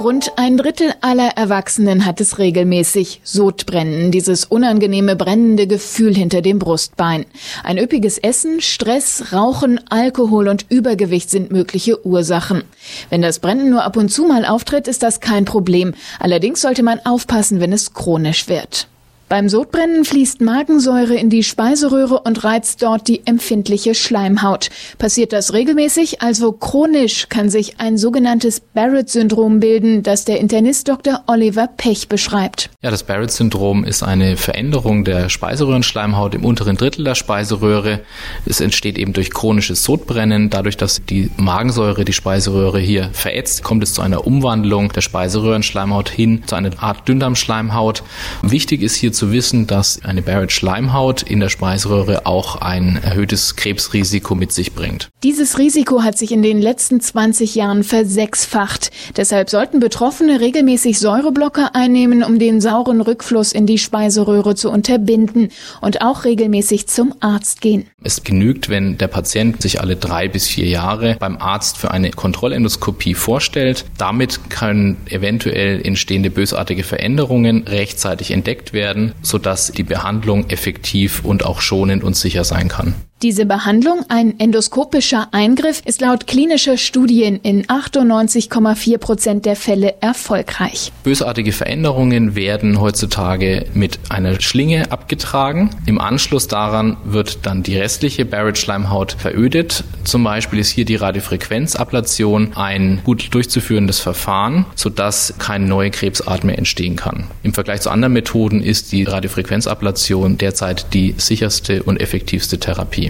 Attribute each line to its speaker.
Speaker 1: Rund ein Drittel aller Erwachsenen hat es regelmäßig. Sodbrennen, dieses unangenehme brennende Gefühl hinter dem Brustbein. Ein üppiges Essen, Stress, Rauchen, Alkohol und Übergewicht sind mögliche Ursachen. Wenn das Brennen nur ab und zu mal auftritt, ist das kein Problem. Allerdings sollte man aufpassen, wenn es chronisch wird. Beim Sodbrennen fließt Magensäure in die Speiseröhre und reizt dort die empfindliche Schleimhaut. Passiert das regelmäßig, also chronisch, kann sich ein sogenanntes Barrett-Syndrom bilden, das der Internist Dr. Oliver Pech beschreibt.
Speaker 2: Ja, das Barrett-Syndrom ist eine Veränderung der Speiseröhrenschleimhaut im unteren Drittel der Speiseröhre. Es entsteht eben durch chronisches Sodbrennen. Dadurch, dass die Magensäure die Speiseröhre hier verätzt, kommt es zu einer Umwandlung der Speiseröhrenschleimhaut hin zu einer Art Dünndarmschleimhaut. Wichtig ist hier zu wissen, dass eine Barrett-Schleimhaut in der Speiseröhre auch ein erhöhtes Krebsrisiko mit sich bringt.
Speaker 1: Dieses Risiko hat sich in den letzten 20 Jahren versechsfacht. Deshalb sollten Betroffene regelmäßig Säureblocker einnehmen, um den sauren Rückfluss in die Speiseröhre zu unterbinden und auch regelmäßig zum Arzt gehen.
Speaker 2: Es genügt, wenn der Patient sich alle drei bis vier Jahre beim Arzt für eine Kontrollendoskopie vorstellt. Damit können eventuell entstehende bösartige Veränderungen rechtzeitig entdeckt werden sodass die Behandlung effektiv und auch schonend und sicher sein kann.
Speaker 1: Diese Behandlung, ein endoskopischer Eingriff, ist laut klinischer Studien in 98,4 Prozent der Fälle erfolgreich.
Speaker 2: Bösartige Veränderungen werden heutzutage mit einer Schlinge abgetragen. Im Anschluss daran wird dann die restliche Barrett-Schleimhaut verödet. Zum Beispiel ist hier die Radiofrequenzablation ein gut durchzuführendes Verfahren, sodass keine neue Krebsart mehr entstehen kann. Im Vergleich zu anderen Methoden ist die Radiofrequenzablation derzeit die sicherste und effektivste Therapie.